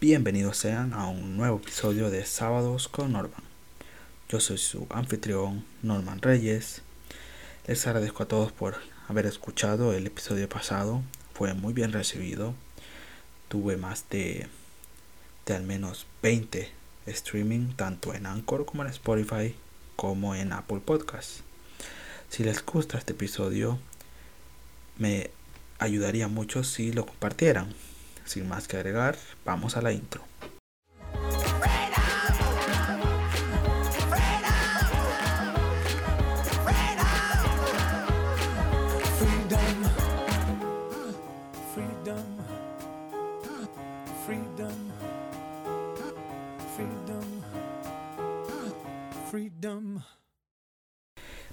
Bienvenidos sean a un nuevo episodio de Sábados con Norman. Yo soy su anfitrión Norman Reyes. Les agradezco a todos por haber escuchado el episodio pasado. Fue muy bien recibido. Tuve más de, de al menos 20 streaming tanto en Anchor como en Spotify como en Apple Podcasts. Si les gusta este episodio, me ayudaría mucho si lo compartieran. Sin más que agregar, vamos a la intro.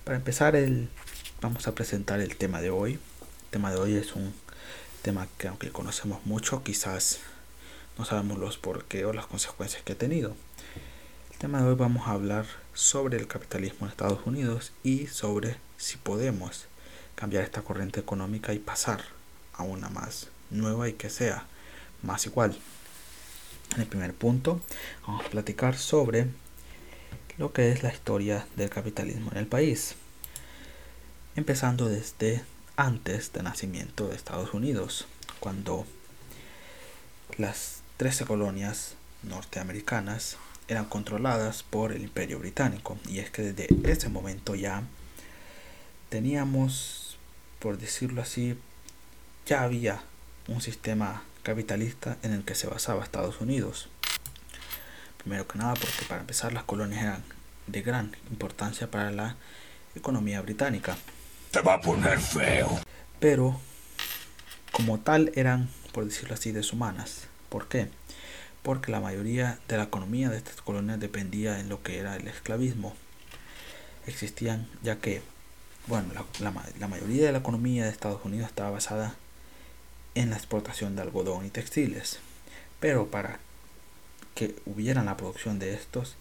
Para empezar, el, vamos a presentar el tema de hoy. El tema de hoy es un tema que aunque conocemos mucho, quizás no sabemos los por qué o las consecuencias que ha tenido. El tema de hoy vamos a hablar sobre el capitalismo en Estados Unidos y sobre si podemos cambiar esta corriente económica y pasar a una más nueva y que sea más igual. En el primer punto vamos a platicar sobre lo que es la historia del capitalismo en el país, empezando desde antes del nacimiento de Estados Unidos, cuando las 13 colonias norteamericanas eran controladas por el imperio británico. Y es que desde ese momento ya teníamos, por decirlo así, ya había un sistema capitalista en el que se basaba Estados Unidos. Primero que nada porque para empezar las colonias eran de gran importancia para la economía británica va a poner feo. Pero, como tal, eran, por decirlo así, deshumanas. ¿Por qué? Porque la mayoría de la economía de estas colonias dependía en lo que era el esclavismo. Existían, ya que, bueno, la, la mayoría de la economía de Estados Unidos estaba basada en la exportación de algodón y textiles. Pero para que hubiera la producción de estos,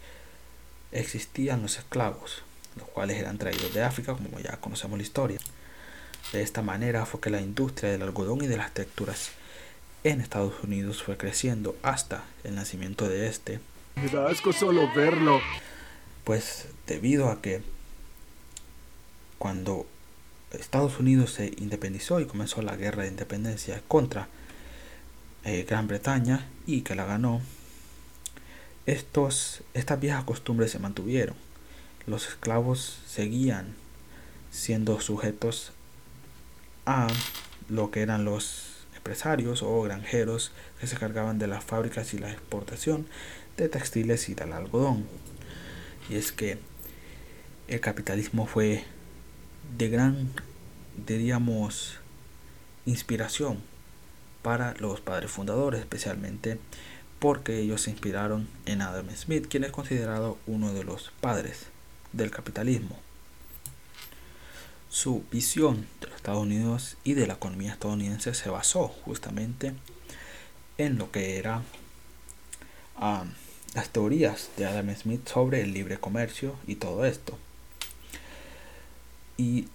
existían los esclavos los cuales eran traídos de África, como ya conocemos la historia. De esta manera fue que la industria del algodón y de las texturas en Estados Unidos fue creciendo hasta el nacimiento de este. Me da asco solo verlo. Pues debido a que cuando Estados Unidos se independizó y comenzó la guerra de independencia contra eh, Gran Bretaña y que la ganó, estos, estas viejas costumbres se mantuvieron los esclavos seguían siendo sujetos a lo que eran los empresarios o granjeros que se cargaban de las fábricas y la exportación de textiles y del algodón. Y es que el capitalismo fue de gran, diríamos, inspiración para los padres fundadores, especialmente porque ellos se inspiraron en Adam Smith, quien es considerado uno de los padres del capitalismo. Su visión de los Estados Unidos y de la economía estadounidense se basó justamente en lo que eran las teorías de Adam Smith sobre el libre comercio y todo esto. Y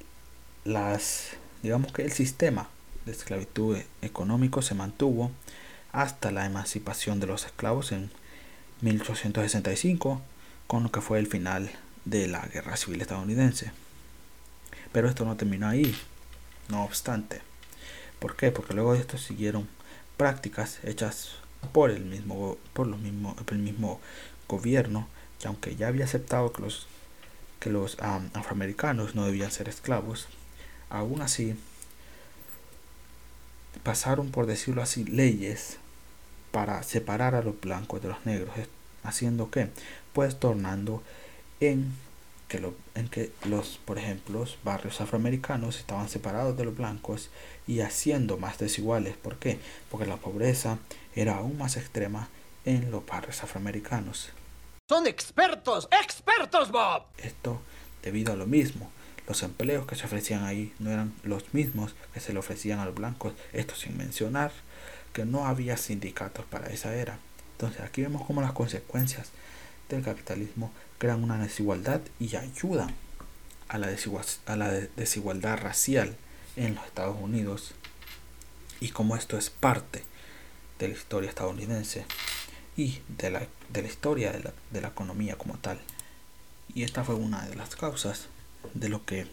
las, digamos que el sistema de esclavitud económico se mantuvo hasta la emancipación de los esclavos en 1865, con lo que fue el final de la guerra civil estadounidense. Pero esto no terminó ahí, no obstante. ¿Por qué? Porque luego de esto siguieron prácticas hechas por el mismo, por los mismo, el mismo gobierno, que aunque ya había aceptado que los, que los afroamericanos no debían ser esclavos, aún así pasaron, por decirlo así, leyes para separar a los blancos de los negros, haciendo que, pues tornando en que, lo, en que los, por ejemplo, los barrios afroamericanos estaban separados de los blancos y haciendo más desiguales. ¿Por qué? Porque la pobreza era aún más extrema en los barrios afroamericanos. Son expertos, expertos, Bob. Esto debido a lo mismo. Los empleos que se ofrecían ahí no eran los mismos que se le ofrecían a los blancos. Esto sin mencionar que no había sindicatos para esa era. Entonces aquí vemos como las consecuencias del capitalismo crean una desigualdad y ayudan a la, a la desigualdad racial en los Estados Unidos y como esto es parte de la historia estadounidense. y de la, de la historia de la, de la economía como tal. Y esta fue una de las causas de lo que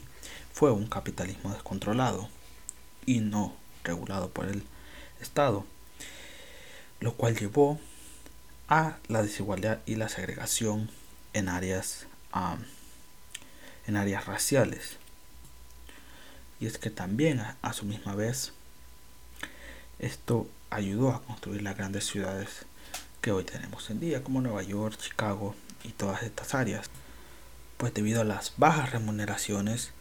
fue un capitalismo descontrolado y no regulado por el Estado, lo cual llevó a la desigualdad y la segregación en áreas, en áreas raciales. Y es que también a, su misma vez esto ayudó a construir las grandes ciudades que hoy tenemos en día, como Nueva York, Chicago y todas estas áreas. Pues debido a las bajas remuneraciones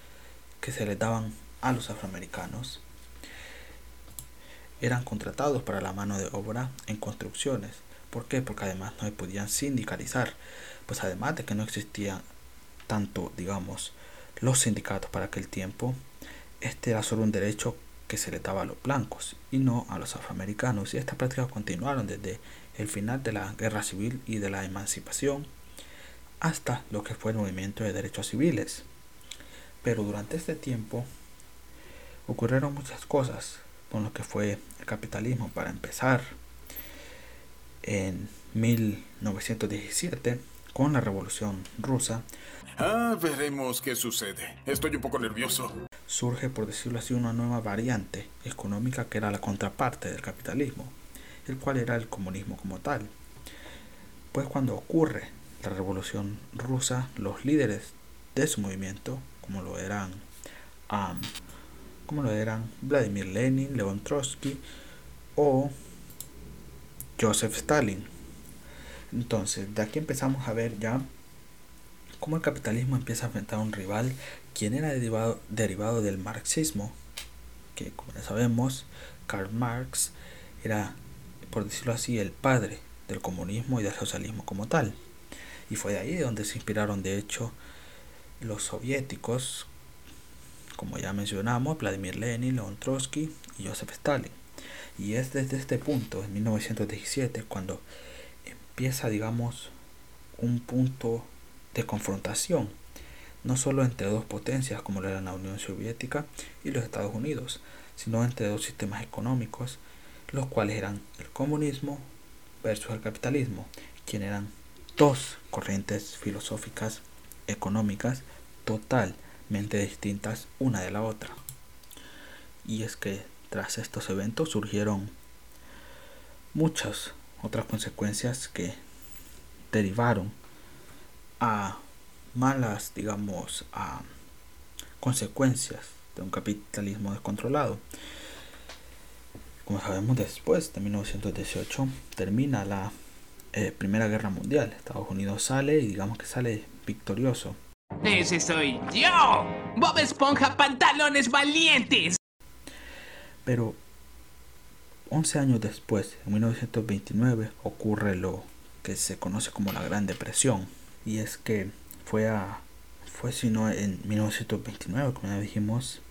que se les daban a los afroamericanos, eran contratados para la mano de obra en construcciones. ¿Por qué? Porque además no se podían sindicalizar. Pues además de que no existían tanto, digamos, los sindicatos para aquel tiempo, este era solo un derecho que se le daba a los blancos y no a los afroamericanos. Y estas prácticas continuaron desde el final de la guerra civil y de la emancipación hasta lo que fue el movimiento de derechos civiles. Pero durante este tiempo ocurrieron muchas cosas con lo que fue el capitalismo. Para empezar, en 1917, con la Revolución Rusa, Ah, veremos qué sucede. Estoy un poco nervioso. Surge, por decirlo así, una nueva variante económica que era la contraparte del capitalismo, el cual era el comunismo como tal. Pues cuando ocurre la Revolución Rusa, los líderes de su movimiento, como lo eran, como lo eran Vladimir Lenin, León Trotsky o Joseph Stalin. Entonces, de aquí empezamos a ver ya cómo el capitalismo empieza a enfrentar a un rival quien era derivado, derivado del marxismo, que como ya sabemos, Karl Marx era, por decirlo así, el padre del comunismo y del socialismo como tal. Y fue de ahí donde se inspiraron, de hecho, los soviéticos, como ya mencionamos, Vladimir Lenin, Leon Trotsky y Joseph Stalin. Y es desde este punto, en 1917, cuando empieza, digamos, un punto de confrontación, no solo entre dos potencias como lo era la Unión Soviética y los Estados Unidos, sino entre dos sistemas económicos, los cuales eran el comunismo versus el capitalismo, quienes eran dos corrientes filosóficas económicas totalmente distintas una de la otra. Y es que tras estos eventos surgieron muchas otras consecuencias que derivaron a malas, digamos, a consecuencias de un capitalismo descontrolado. Como sabemos después de 1918 termina la eh, Primera Guerra Mundial. Estados Unidos sale y digamos que sale victorioso. Ese soy yo. Bob Esponja pantalones valientes. Pero 11 años después, en 1929, ocurre lo que se conoce como la Gran Depresión. Y es que fue a fue sino en 1929 como ya dijimos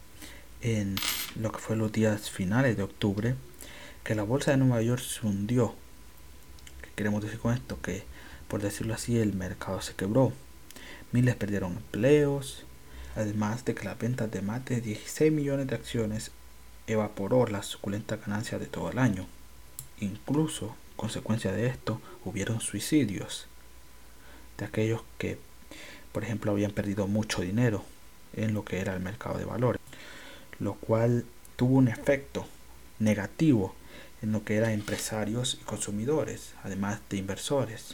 en lo que fue los días finales de octubre que la bolsa de Nueva York se hundió. ¿Qué queremos decir con esto que por decirlo así el mercado se quebró. Miles perdieron empleos además de que la venta de más de 16 millones de acciones evaporó la suculenta ganancia de todo el año incluso consecuencia de esto hubieron suicidios de aquellos que, por ejemplo, habían perdido mucho dinero en lo que era el mercado de valores, lo cual tuvo un efecto negativo en lo que eran empresarios y consumidores, además de inversores.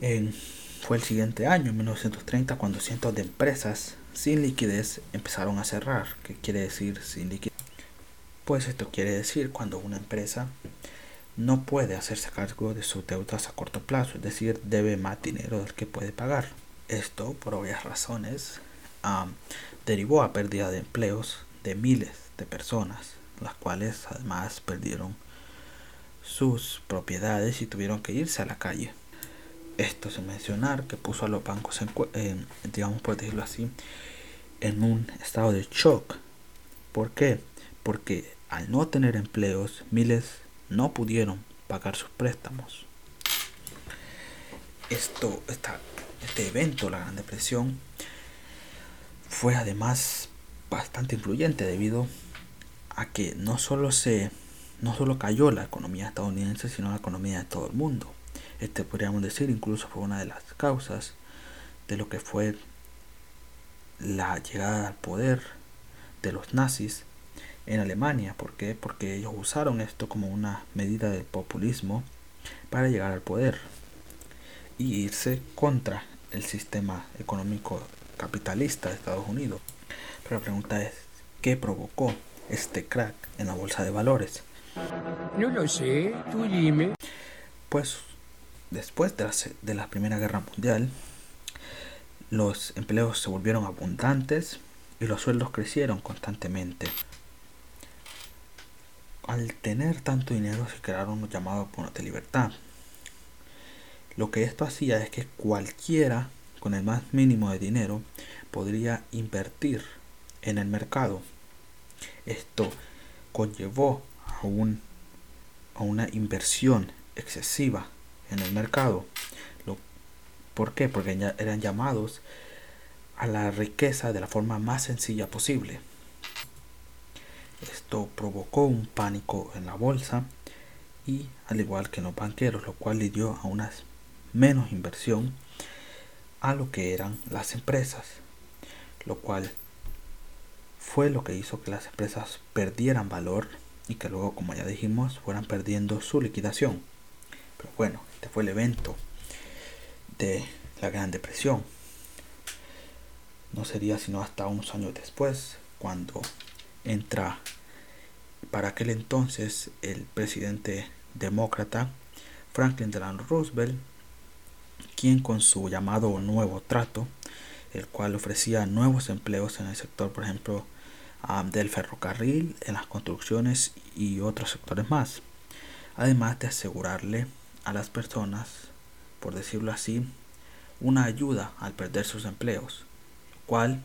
En, fue el siguiente año, en 1930, cuando cientos de empresas sin liquidez empezaron a cerrar. ¿Qué quiere decir sin liquidez? Pues esto quiere decir cuando una empresa no puede hacerse cargo de sus deudas a corto plazo, es decir, debe más dinero del que puede pagar. Esto, por obvias razones, derivó a pérdida de empleos de miles de personas, las cuales además perdieron sus propiedades y tuvieron que irse a la calle. Esto sin mencionar que puso a los bancos, digamos por decirlo así, en un estado de shock. ¿Por qué? Porque al no tener empleos, miles no pudieron pagar sus préstamos. Esto, este evento, la Gran Depresión, fue además bastante influyente debido a que no solo se no solo cayó la economía estadounidense, sino la economía de todo el mundo. Este podríamos decir incluso fue una de las causas de lo que fue la llegada al poder de los nazis en Alemania. ¿Por qué? Porque ellos usaron esto como una medida del populismo para llegar al poder y irse contra el sistema económico capitalista de Estados Unidos. Pero la pregunta es, ¿qué provocó este crack en la bolsa de valores? No lo sé, tú dime. Pues después de la, de la Primera Guerra Mundial, los empleos se volvieron abundantes y los sueldos crecieron constantemente. Al tener tanto dinero se crearon los llamados bonos de libertad. Lo que esto hacía es que cualquiera con el más mínimo de dinero podría invertir en el mercado. Esto conllevó a, un, a una inversión excesiva en el mercado ¿Por qué? Porque eran llamados a la riqueza de la forma más sencilla posible. Esto provocó un pánico en la bolsa y al igual que en los banqueros, lo cual le dio a una menos inversión a lo que eran las empresas, lo cual fue lo que hizo que las empresas perdieran valor y que luego, como ya dijimos, fueran perdiendo su liquidación. Pero bueno, este fue el evento de la Gran Depresión. No sería sino hasta unos años después, cuando entra. Para aquel entonces el presidente demócrata Franklin Delano Roosevelt, quien con su llamado nuevo trato, el cual ofrecía nuevos empleos en el sector, por ejemplo, del ferrocarril, en las construcciones y otros sectores más, además de asegurarle a las personas por decirlo así, una ayuda al perder sus empleos, lo cual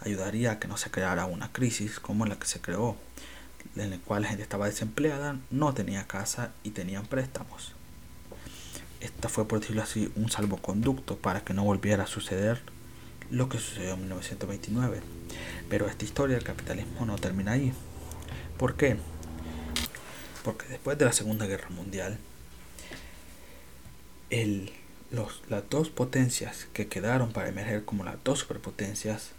ayudaría a que no se creara una crisis como la que se creó, en la cual la gente estaba desempleada, no tenía casa y tenían préstamos. Esta fue, por decirlo así, un salvoconducto para que no volviera a suceder lo que sucedió en 1929. Pero esta historia del capitalismo no termina ahí. ¿Por qué? Porque después de la Segunda Guerra Mundial, el, los, las dos potencias que quedaron para emerger como las dos superpotencias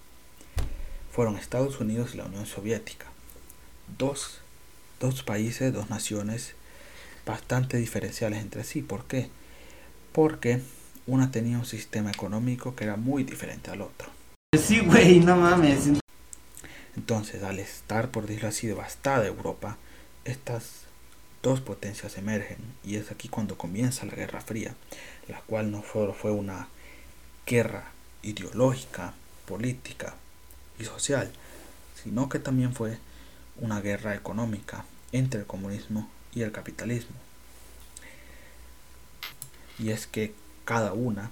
fueron Estados Unidos y la Unión Soviética. Dos, dos países, dos naciones bastante diferenciales entre sí. ¿Por qué? Porque una tenía un sistema económico que era muy diferente al otro. Sí, güey, no mames. Entonces, al estar, por decirlo así, devastada Europa, estas dos potencias emergen y es aquí cuando comienza la Guerra Fría, la cual no solo fue una guerra ideológica, política y social, sino que también fue una guerra económica entre el comunismo y el capitalismo. Y es que cada una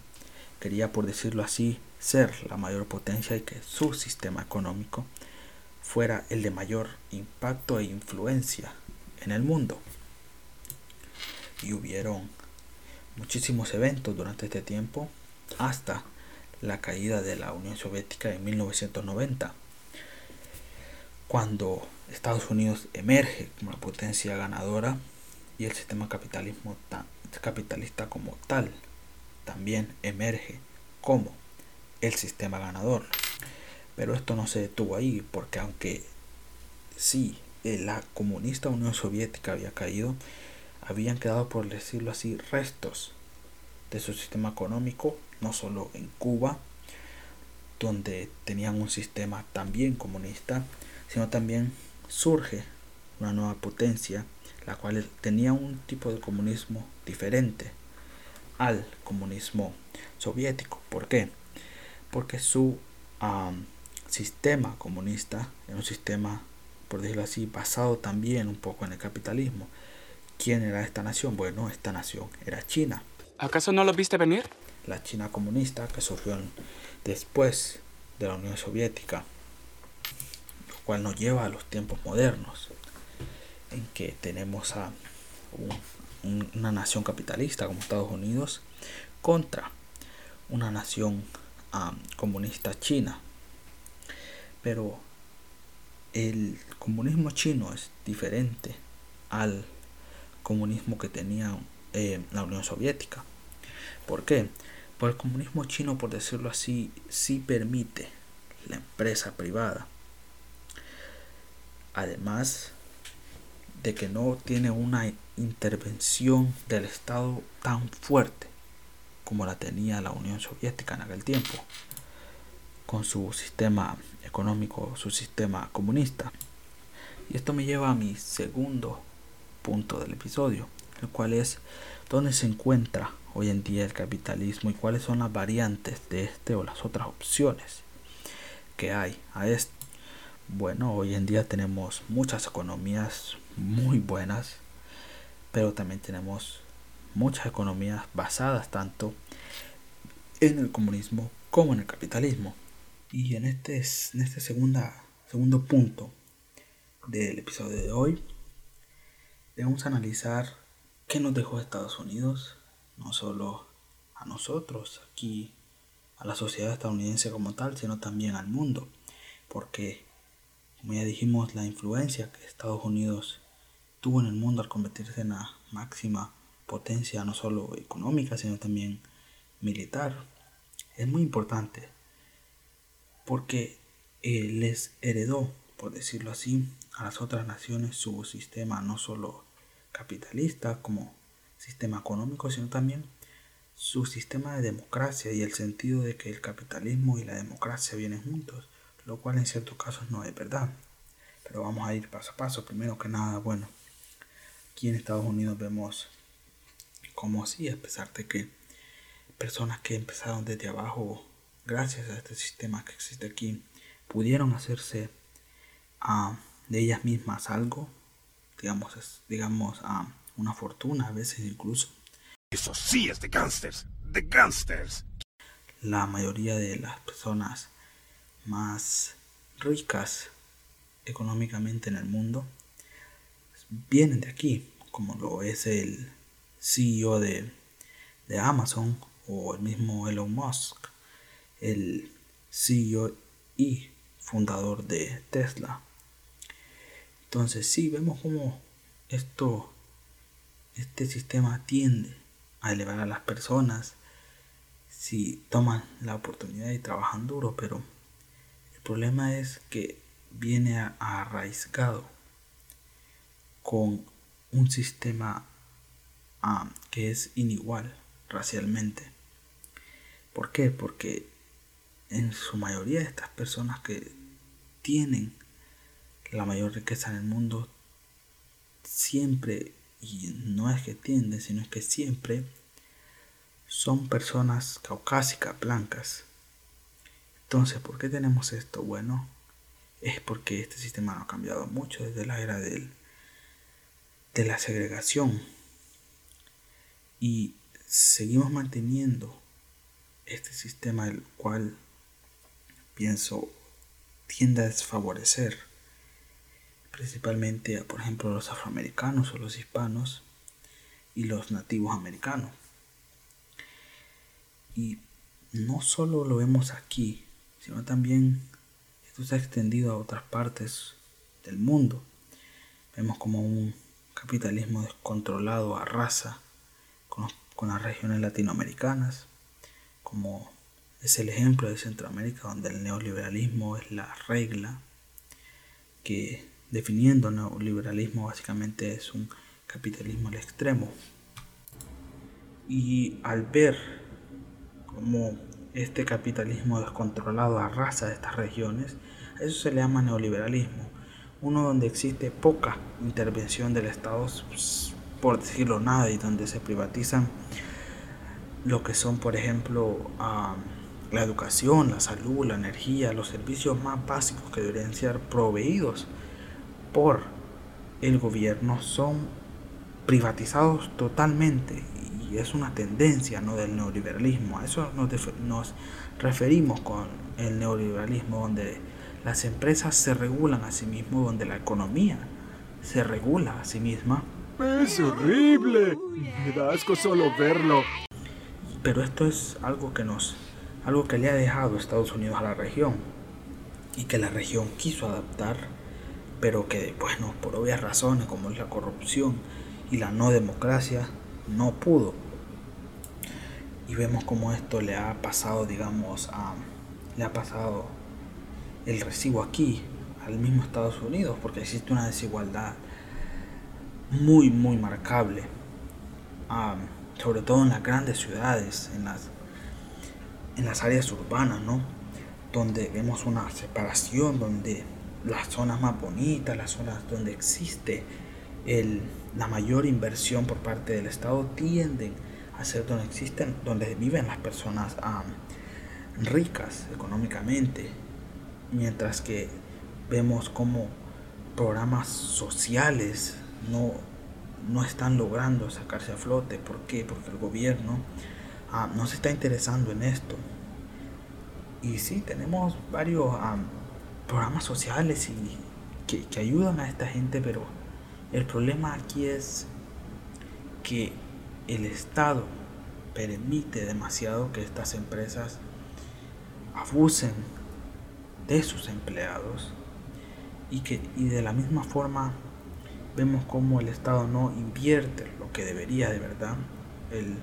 quería, por decirlo así, ser la mayor potencia y que su sistema económico fuera el de mayor impacto e influencia en el mundo y hubieron muchísimos eventos durante este tiempo hasta la caída de la Unión Soviética en 1990 cuando Estados Unidos emerge como la potencia ganadora y el sistema capitalismo capitalista como tal también emerge como el sistema ganador. Pero esto no se detuvo ahí porque aunque sí la comunista Unión Soviética había caído, habían quedado, por decirlo así, restos de su sistema económico, no solo en Cuba, donde tenían un sistema también comunista, sino también surge una nueva potencia, la cual tenía un tipo de comunismo diferente al comunismo soviético. ¿Por qué? Porque su sistema comunista era un sistema, por decirlo así, basado también un poco en el capitalismo. ¿Quién era esta nación? Bueno, esta nación era China. ¿Acaso no lo viste venir? La China comunista que surgió después de la Unión Soviética, lo cual nos lleva a los tiempos modernos, en que tenemos a una nación capitalista como Estados Unidos contra una nación comunista china. Pero el comunismo chino es diferente al comunismo que tenía eh, la Unión Soviética. ¿Por qué? Pues el comunismo chino, por decirlo así, sí permite la empresa privada. Además de que no tiene una intervención del Estado tan fuerte como la tenía la Unión Soviética en aquel tiempo, con su sistema económico, su sistema comunista. Y esto me lleva a mi segundo punto del episodio, el cual es dónde se encuentra hoy en día el capitalismo y cuáles son las variantes de este o las otras opciones que hay a esto. Bueno, hoy en día tenemos muchas economías muy buenas, pero también tenemos muchas economías basadas tanto en el comunismo como en el capitalismo. Y en este, en este segunda, segundo punto del episodio de hoy, debemos analizar qué nos dejó Estados Unidos, no solo a nosotros, aquí, a la sociedad estadounidense como tal, sino también al mundo. Porque, como ya dijimos, la influencia que Estados Unidos tuvo en el mundo al convertirse en la máxima potencia, no solo económica, sino también militar, es muy importante. Porque eh, les heredó, por decirlo así, a las otras naciones su sistema no solo capitalista como sistema económico, sino también su sistema de democracia y el sentido de que el capitalismo y la democracia vienen juntos, lo cual en ciertos casos no es verdad. Pero vamos a ir paso a paso. Primero que nada, bueno, aquí en Estados Unidos vemos como así, a pesar de que personas que empezaron desde abajo, gracias a este sistema que existe aquí, pudieron hacerse a de ellas mismas algo, digamos, digamos a una fortuna a veces incluso. Eso sí es de gangsters, de gangsters. La mayoría de las personas más ricas económicamente en el mundo vienen de aquí, como lo es el CEO de, de Amazon o el mismo Elon Musk, el CEO y fundador de Tesla. Entonces sí, vemos cómo esto, este sistema tiende a elevar a las personas si toman la oportunidad y trabajan duro, pero el problema es que viene arraigado con un sistema que es inigual racialmente. ¿Por qué? Porque en su mayoría de estas personas que tienen la mayor riqueza en el mundo siempre, y no es que tienden, sino es que siempre son personas caucásicas, blancas. Entonces, ¿por qué tenemos esto? Bueno, es porque este sistema no ha cambiado mucho desde la era del, de la segregación. Y seguimos manteniendo este sistema el cual pienso tiende a desfavorecer principalmente por ejemplo los afroamericanos o los hispanos y los nativos americanos. Y no solo lo vemos aquí sino también esto se ha extendido a otras partes del mundo. Vemos como un capitalismo descontrolado arrasa con, con las regiones latinoamericanas como es el ejemplo de Centroamérica donde el neoliberalismo es la regla que definiendo neoliberalismo básicamente es un capitalismo al extremo. Y al ver cómo este capitalismo descontrolado arrasa estas regiones, a eso se le llama neoliberalismo. Uno donde existe poca intervención del Estado, pues, por decirlo nada, y donde se privatizan lo que son, por ejemplo, la educación, la salud, la energía, los servicios más básicos que deberían ser proveídos por el gobierno son privatizados totalmente y es una tendencia ¿no? del neoliberalismo. A eso nos, nos referimos con el neoliberalismo, donde las empresas se regulan a sí mismas, donde la economía se regula a sí misma. Es horrible. Me da asco solo verlo. Pero esto es algo que nos, algo que le ha dejado Estados Unidos a la región y que la región quiso adaptar pero que, bueno, por obvias razones como es la corrupción y la no democracia, no pudo. Y vemos como esto le ha pasado, digamos, a, le ha pasado el recibo aquí, al mismo Estados Unidos, porque existe una desigualdad muy, muy marcable, sobre todo en las grandes ciudades, en las, en las áreas urbanas, ¿no? Donde vemos una separación, donde las zonas más bonitas, las zonas donde existe el, la mayor inversión por parte del Estado tienden a ser donde existen, donde viven las personas ricas económicamente, mientras que vemos como programas sociales no, no están logrando sacarse a flote. ¿Por qué? Porque el gobierno ah, no se está interesando en esto. Y sí, tenemos varios programas sociales y que, que ayudan a esta gente, pero el problema aquí es que el Estado permite demasiado que estas empresas abusen de sus empleados y que y de la misma forma vemos como el Estado no invierte lo que debería de verdad. El,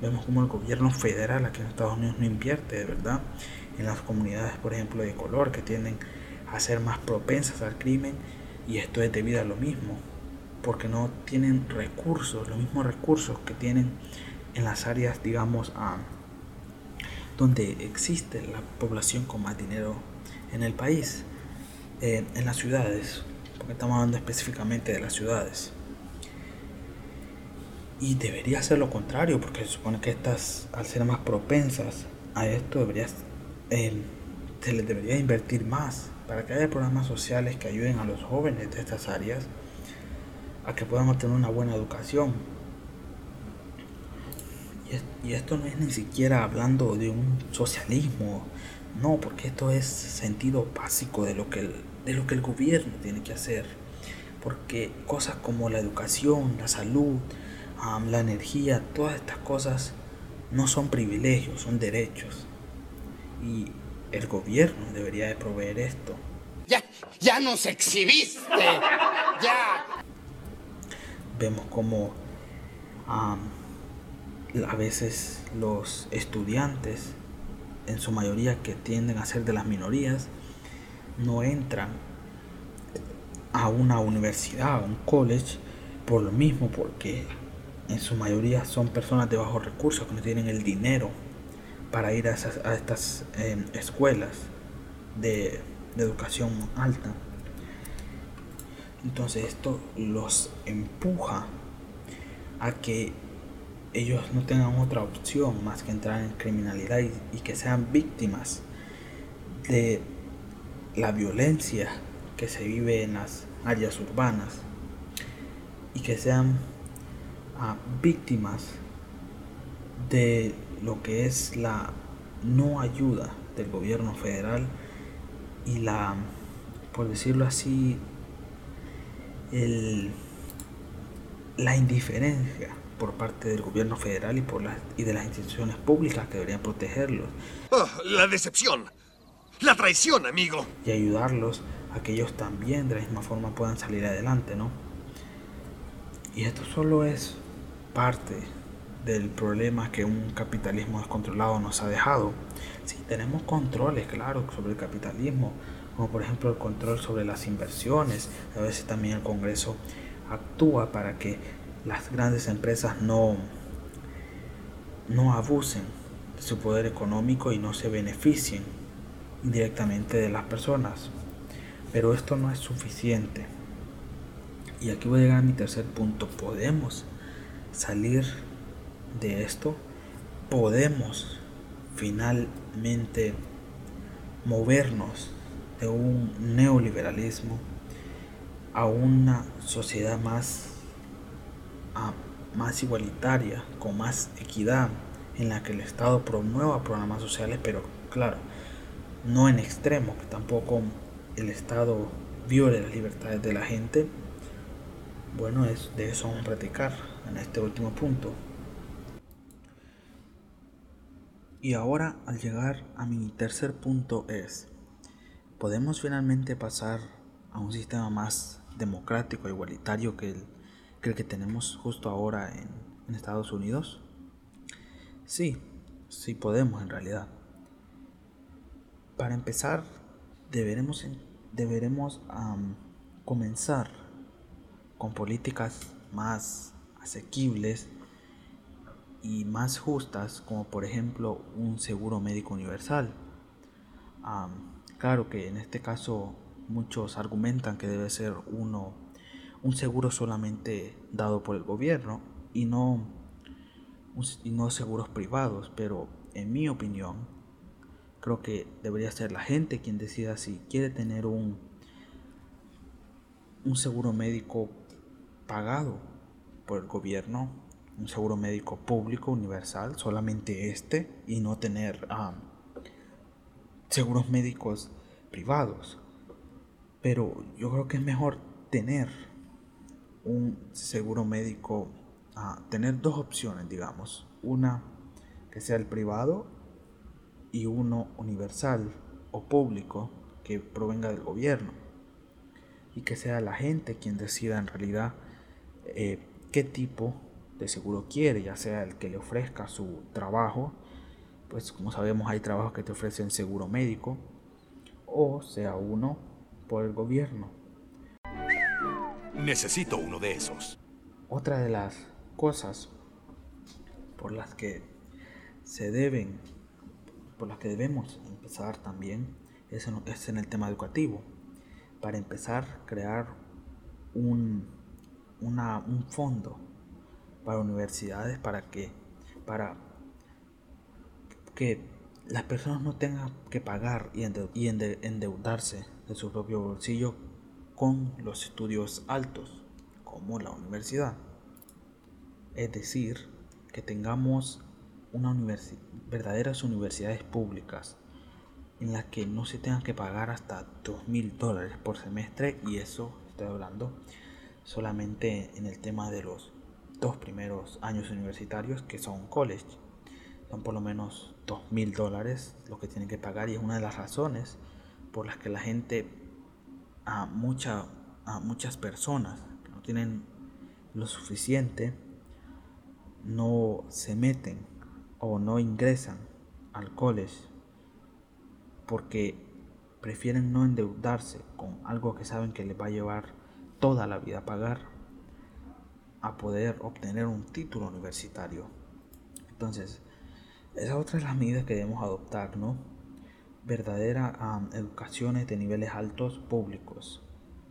vemos como el gobierno federal aquí en Estados Unidos no invierte de verdad en las comunidades por ejemplo de color que tienden a ser más propensas al crimen y esto es debido a lo mismo porque no tienen recursos los mismos recursos que tienen en las áreas digamos donde existe la población con más dinero en el país, en las ciudades, porque estamos hablando específicamente de las ciudades. Y debería ser lo contrario, porque se supone que estas, al ser más propensas a esto, debería, se les debería invertir más para que haya programas sociales que ayuden a los jóvenes de estas áreas a que puedan obtener una buena educación. Y esto no es ni siquiera hablando de un socialismo no, porque esto es sentido básico de lo que el, de lo que el gobierno tiene que hacer. Porque cosas como la educación, la salud, la energía, todas estas cosas no son privilegios, son derechos. Y el gobierno debería de proveer esto. Ya, ya nos exhibiste. Ya. Vemos como a veces los estudiantes en su mayoría que tienden a ser de las minorías, no entran a una universidad, a un college, por lo mismo, porque en su mayoría son personas de bajos recursos que no tienen el dinero para ir a, estas em, escuelas de, de educación alta. Entonces esto los empuja a que ellos no tengan otra opción más que entrar en criminalidad y, que sean víctimas de la violencia que se vive en las áreas urbanas y que sean ah, víctimas de lo que es la no ayuda del gobierno federal y la, por decirlo así, el, la indiferencia por parte del gobierno federal y, por las, y de las instituciones públicas que deberían protegerlos. Oh, la decepción. La traición, amigo. Y ayudarlos a que ellos también de la misma forma puedan salir adelante, ¿no? Y esto solo es parte del problema que un capitalismo descontrolado nos ha dejado. Sí, tenemos controles, claro, sobre el capitalismo, como por ejemplo el control sobre las inversiones. A veces también el Congreso actúa para que las grandes empresas no, no abusen de su poder económico y no se beneficien indirectamente de las personas. Pero esto no es suficiente. Y aquí voy a llegar a mi tercer punto. Podemos salir de esto. Podemos finalmente movernos de un neoliberalismo a una sociedad más más igualitaria, con más equidad, en la que el Estado promueva programas sociales, pero claro, no en extremo, que tampoco el Estado viole las libertades de la gente. Bueno, es, de eso vamos a platicar en este último punto. Y ahora al llegar a mi tercer punto es, podemos finalmente pasar a un sistema más democrático e igualitario que el que tenemos justo ahora en, en Estados Unidos? Sí, sí podemos en realidad. Para empezar, deberemos, deberemos comenzar con políticas más asequibles y más justas, como por ejemplo un seguro médico universal. claro que en este caso muchos argumentan que debe ser uno un seguro solamente dado por el gobierno y no, y no seguros privados, pero en mi opinión creo que debería ser la gente quien decida si quiere tener un, un seguro médico pagado por el gobierno, un seguro médico público universal, solamente este, y no tener seguros médicos privados. Pero yo creo que es mejor tener un seguro médico, tener dos opciones, digamos. Una que sea el privado y uno universal o público que provenga del gobierno. Y que sea la gente quien decida en realidad eh, qué tipo de seguro quiere, ya sea el que le ofrezca su trabajo, pues como sabemos hay trabajos que te ofrecen seguro médico, o sea uno por el gobierno. Necesito uno de esos. Otra de las cosas por las que se deben, por las que debemos empezar también, es en, es en el tema educativo. Para empezar, crear un, un fondo para universidades para que, para que las personas no tengan que pagar y, endeudarse de su propio bolsillo con los estudios altos, como la universidad. Es decir, que tengamos una verdaderas universidades públicas en las que no se tengan que pagar hasta dos mil dólares por semestre y eso estoy hablando solamente en el tema de los dos primeros años universitarios que son college. Son por lo menos dos mil dólares lo que tienen que pagar y es una de las razones por las que la gente, a, mucha, a muchas personas que no tienen lo suficiente, no se meten o no ingresan al college porque prefieren no endeudarse con algo que saben que les va a llevar toda la vida a pagar a poder obtener un título universitario. Entonces, esa otra de las medidas que debemos adoptar, ¿no? Verdadera educaciones de niveles altos públicos,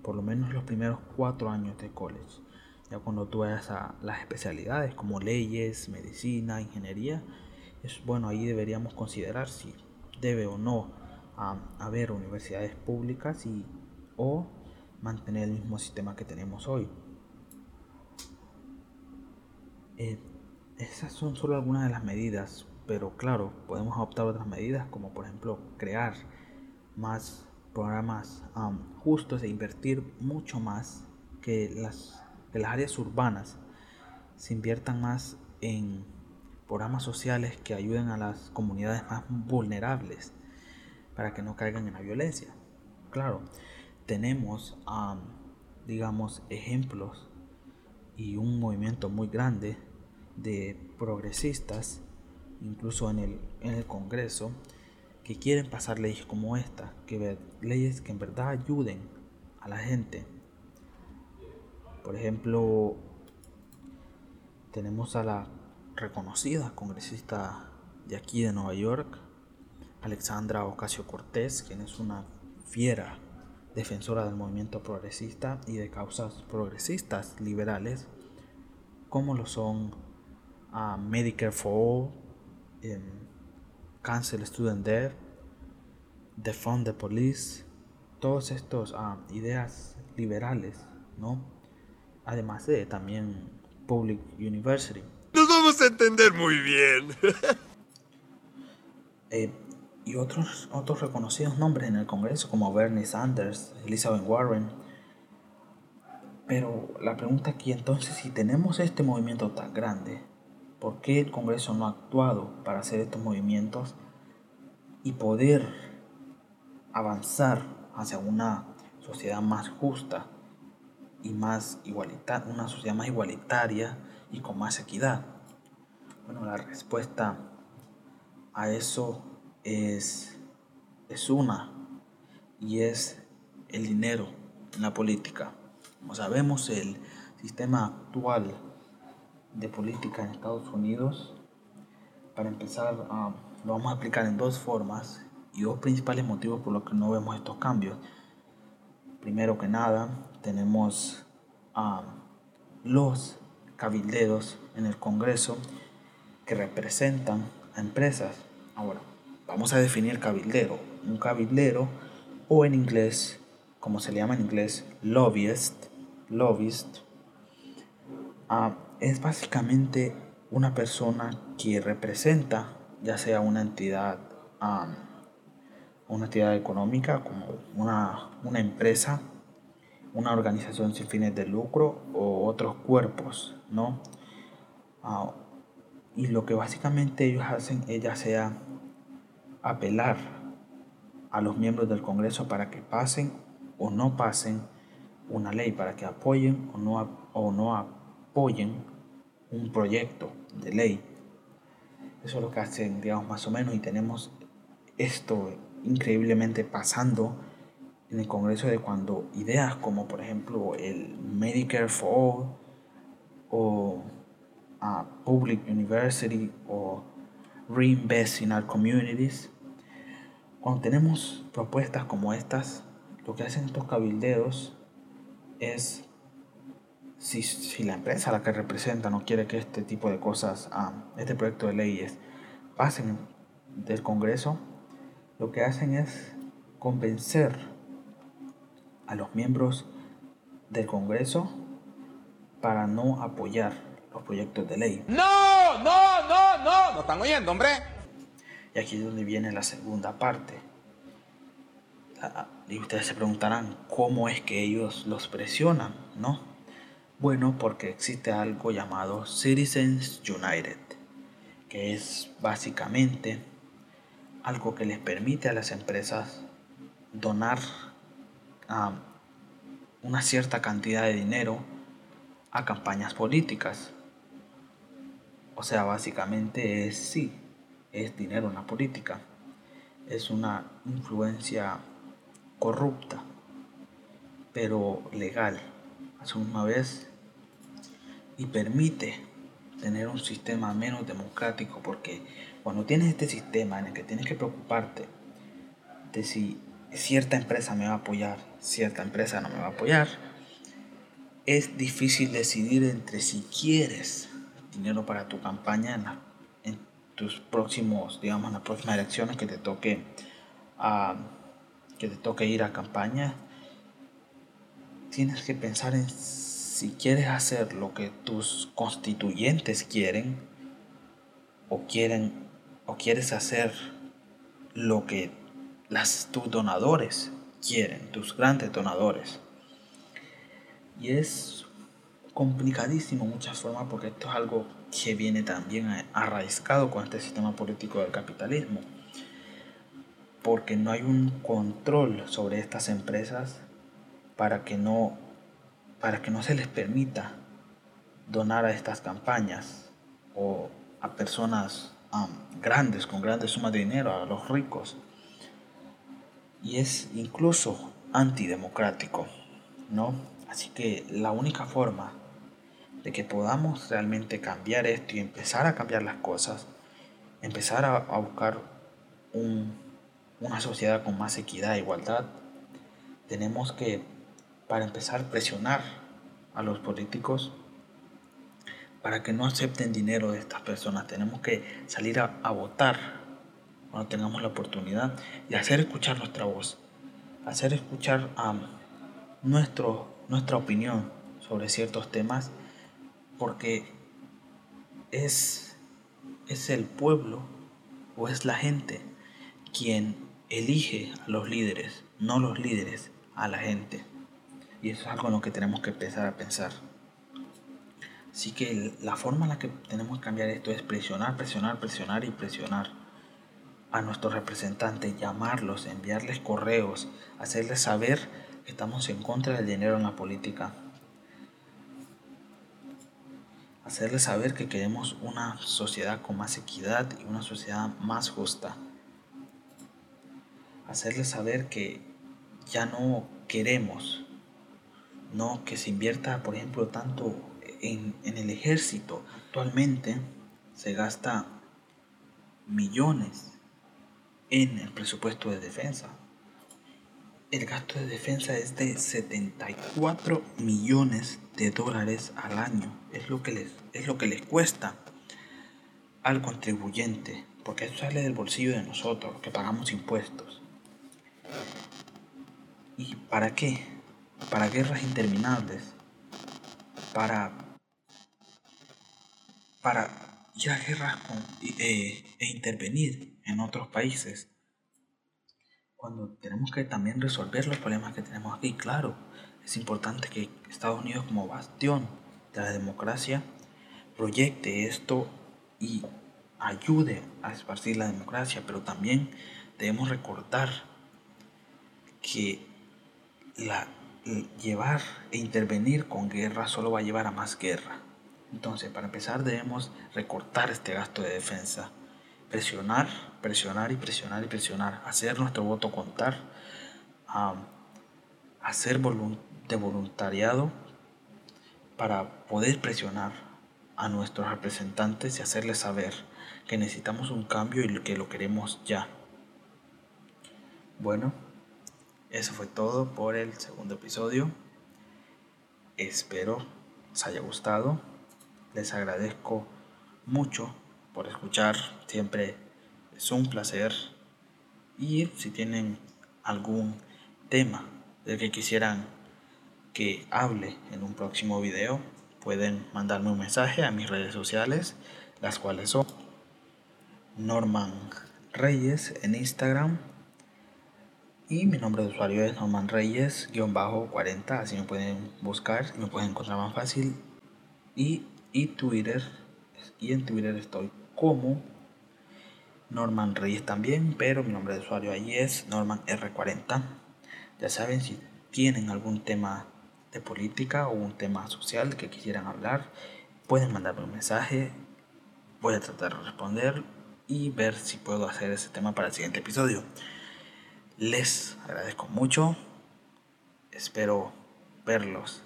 por lo menos los primeros cuatro años de college. Ya cuando tú vayas a las especialidades como leyes, medicina, ingeniería, es bueno, ahí deberíamos considerar si debe o no haber universidades públicas y o mantener el mismo sistema que tenemos hoy. Eh, esas son solo algunas de las medidas, pero claro, podemos adoptar otras medidas como por ejemplo crear más programas justos e invertir mucho más que las, que las áreas urbanas se inviertan más en programas sociales que ayuden a las comunidades más vulnerables para que no caigan en la violencia. Claro, tenemos, digamos, ejemplos y un movimiento muy grande de progresistas, incluso en el, en el Congreso, que quieren pasar leyes como esta, que leyes que en verdad ayuden a la gente. Por ejemplo, tenemos a la reconocida congresista de aquí de Nueva York, Alexandra Ocasio Cortés, quien es una fiera defensora del movimiento progresista y de causas progresistas liberales, como lo son uh, Medicare for All, um, Cancel Student Debt, Defund the Police, todos estos uh, ideas liberales, ¿no? Además de también Public University. Nos vamos a entender muy bien. eh, y otros, otros reconocidos nombres en el Congreso como Bernie Sanders, Elizabeth Warren. Pero la pregunta aquí entonces, si tenemos este movimiento tan grande, ¿Por qué el Congreso no ha actuado para hacer estos movimientos y poder avanzar hacia una sociedad más justa y más igualitaria, una sociedad más igualitaria y con más equidad? Bueno, la respuesta a eso es, es una y es el dinero en la política. Como sabemos, el sistema actual de política en Estados Unidos, para empezar, ah, lo vamos a aplicar en dos formas y dos principales motivos por los que no vemos estos cambios. Primero que nada, tenemos a los cabilderos en el Congreso que representan a empresas. Ahora, vamos a definir cabildero. Un cabildero o en inglés, como se le llama en inglés, lobbyist, lobbyist, ah, es básicamente una persona que representa ya sea una entidad, una entidad económica como una, una empresa, una organización sin fines de lucro o otros cuerpos, ¿no? Ah, y lo que básicamente ellos hacen es sea apelar a los miembros del Congreso para que pasen o no pasen una ley, para que apoyen o no, o no apoyen un proyecto de ley. Eso es lo que hacen, digamos, más o menos, y tenemos esto increíblemente pasando en el Congreso de cuando ideas como por ejemplo el Medicare for All o a Public University o Reinvest in Our Communities, cuando tenemos propuestas como estas, lo que hacen estos cabildeos es, si, si la empresa a la que representa no quiere que este tipo de cosas, ah, este proyecto de leyes pasen del Congreso, lo que hacen es convencer a los miembros del Congreso para no apoyar los proyectos de ley. No, no, no, no, no están oyendo, hombre. Y aquí es donde viene la segunda parte. Y ustedes se preguntarán cómo es que ellos los presionan, ¿no? Bueno, porque existe algo llamado Citizens United, que es básicamente algo que les permite a las empresas donar una cierta cantidad de dinero a campañas políticas. O sea, básicamente es sí, es dinero en la política. Es una influencia corrupta, pero legal a su misma vez y permite tener un sistema menos democrático porque cuando tienes este sistema en el que tienes que preocuparte de si cierta empresa me va a apoyar, cierta empresa no me va a apoyar, es difícil decidir entre si quieres dinero para tu campaña en, en tus próximos, digamos, en las próximas elecciones que te toque a que te toque ir a campaña. Tienes que pensar en si quieres hacer lo que tus constituyentes quieren o quieren o quieres hacer lo que las, tus donadores quieren, tus grandes donadores. Y es complicadísimo muchas formas porque esto es algo que viene también arraigado con este sistema político del capitalismo. Porque no hay un control sobre estas empresas para que no, para que no se les permita donar a estas campañas o a personas grandes, con grandes sumas de dinero, a los ricos y es incluso antidemocrático, ¿no? Así que la única forma de que podamos realmente cambiar esto y empezar a cambiar las cosas, empezar a, buscar una sociedad con más equidad e igualdad, tenemos que, para empezar, presionar a los políticos para que no acepten dinero de estas personas. Tenemos que salir a, a votar cuando tengamos la oportunidad y hacer escuchar nuestra voz, hacer escuchar nuestro, nuestra opinión sobre ciertos temas, porque es, es el pueblo o es la gente quien elige a los líderes, no los líderes a la gente. Y eso es algo en lo que tenemos que empezar a pensar. Así que la forma en la que tenemos que cambiar esto es presionar, presionar, presionar y presionar a nuestros representantes, llamarlos, enviarles correos, hacerles saber que estamos en contra del dinero en la política. hacerles saber que queremos una sociedad con más equidad y una sociedad más justa. Hacerles saber que ya no queremos, no que se invierta, por ejemplo, tanto en, en el ejército. Actualmente se gasta millones en el presupuesto de defensa. El gasto de defensa es de 74 millones de dólares al año. Es lo que les, es lo que les cuesta al contribuyente, porque eso sale del bolsillo de nosotros, que pagamos impuestos. ¿Y para qué? Para guerras interminables, para, para ir a guerras eh, e intervenir en otros países. Cuando tenemos que también resolver los problemas que tenemos aquí, claro, es importante que Estados Unidos como bastión de la democracia proyecte esto y ayude a esparcir la democracia, pero también debemos recordar que la, llevar e intervenir con guerra solo va a llevar a más guerra. Entonces, para empezar, debemos recortar este gasto de defensa, presionar, presionar y presionar y presionar, hacer nuestro voto contar, hacer de voluntariado para poder presionar a nuestros representantes y hacerles saber que necesitamos un cambio y que lo queremos ya. Bueno, eso fue todo por el segundo episodio. Espero os haya gustado. Les agradezco mucho por escuchar. Siempre es un placer. Y si tienen algún tema del que quisieran que hable en un próximo video, pueden mandarme un mensaje a mis redes sociales, las cuales son Norman Reyes en Instagram y mi nombre de usuario es Norman Reyes-40, así me pueden buscar y me pueden encontrar más fácil. Y y Twitter. Y en Twitter estoy como Norman Reyes también, pero mi nombre de usuario ahí es Norman R40. Ya saben, si tienen algún tema de política o un tema social que quisieran hablar, pueden mandarme un mensaje. Voy a tratar de responder y ver si puedo hacer ese tema para el siguiente episodio. Les agradezco mucho. Espero verlos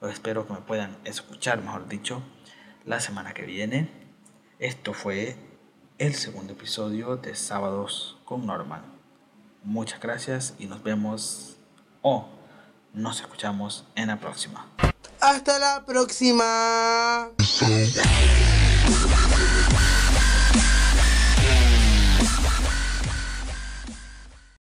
o espero que me puedan escuchar, mejor dicho, la semana que viene. Esto fue el segundo episodio de Sábados con Norman. Muchas gracias y nos vemos o nos escuchamos en la próxima. Hasta la próxima.